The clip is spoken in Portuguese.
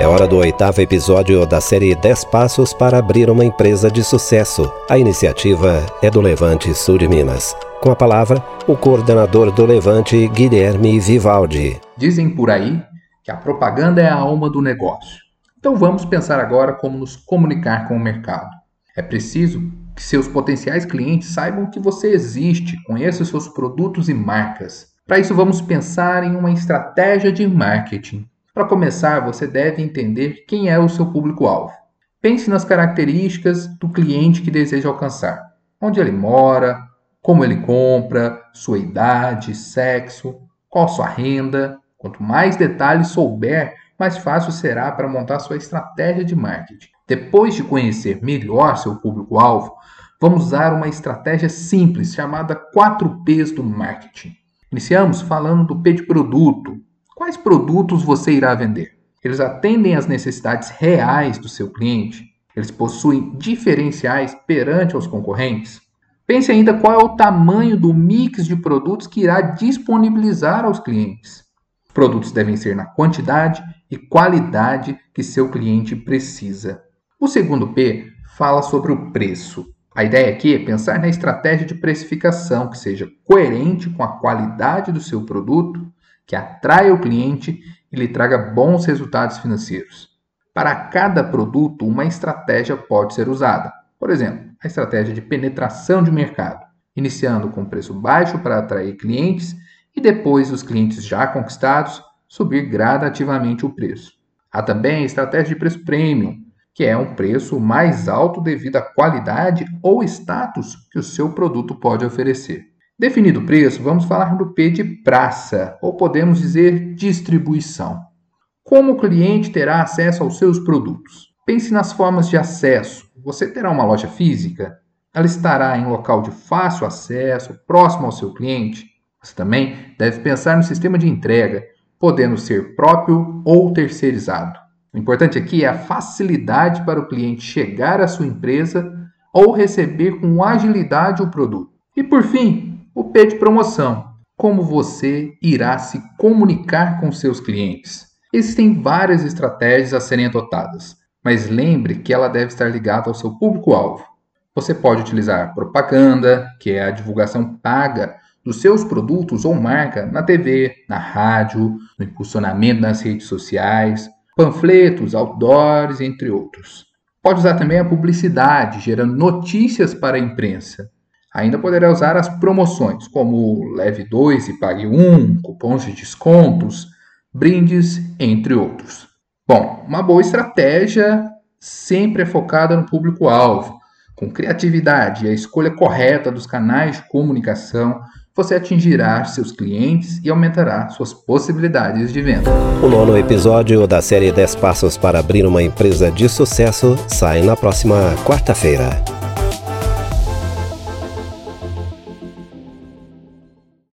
É hora do oitavo episódio da série 10 Passos para Abrir uma Empresa de Sucesso. A iniciativa é do Levante Sul de Minas. Com a palavra, o coordenador do Levante, Guilherme Vivaldi. Dizem por aí que a propaganda é a alma do negócio. Então vamos pensar agora como nos comunicar com o mercado. É preciso que seus potenciais clientes saibam que você existe, conheçam seus produtos e marcas. Para isso, vamos pensar em uma estratégia de marketing. Para começar, você deve entender quem é o seu público-alvo. Pense nas características do cliente que deseja alcançar: onde ele mora, como ele compra, sua idade, sexo, qual sua renda. Quanto mais detalhes souber, mais fácil será para montar sua estratégia de marketing. Depois de conhecer melhor seu público-alvo, vamos usar uma estratégia simples chamada 4Ps do marketing. Iniciamos falando do P de produto, Quais produtos você irá vender? Eles atendem às necessidades reais do seu cliente? Eles possuem diferenciais perante os concorrentes? Pense ainda qual é o tamanho do mix de produtos que irá disponibilizar aos clientes. Os produtos devem ser na quantidade e qualidade que seu cliente precisa. O segundo P fala sobre o preço. A ideia aqui é pensar na estratégia de precificação que seja coerente com a qualidade do seu produto que atraia o cliente e lhe traga bons resultados financeiros. Para cada produto, uma estratégia pode ser usada. Por exemplo, a estratégia de penetração de mercado, iniciando com preço baixo para atrair clientes e depois os clientes já conquistados subir gradativamente o preço. Há também a estratégia de preço premium, que é um preço mais alto devido à qualidade ou status que o seu produto pode oferecer. Definido o preço, vamos falar do P de praça, ou podemos dizer distribuição. Como o cliente terá acesso aos seus produtos? Pense nas formas de acesso. Você terá uma loja física? Ela estará em local de fácil acesso, próximo ao seu cliente? Você também deve pensar no sistema de entrega, podendo ser próprio ou terceirizado. O importante aqui é a facilidade para o cliente chegar à sua empresa ou receber com agilidade o produto. E por fim, o P de promoção. Como você irá se comunicar com seus clientes? Existem várias estratégias a serem adotadas, mas lembre que ela deve estar ligada ao seu público-alvo. Você pode utilizar propaganda, que é a divulgação paga dos seus produtos ou marca na TV, na rádio, no impulsionamento nas redes sociais, panfletos, outdoors, entre outros. Pode usar também a publicidade, gerando notícias para a imprensa. Ainda poderá usar as promoções, como leve 2 e pague 1, um, cupons de descontos, brindes, entre outros. Bom, uma boa estratégia sempre é focada no público-alvo. Com criatividade e a escolha correta dos canais de comunicação, você atingirá seus clientes e aumentará suas possibilidades de venda. O nono episódio da série 10 Passos para Abrir uma Empresa de Sucesso sai na próxima quarta-feira.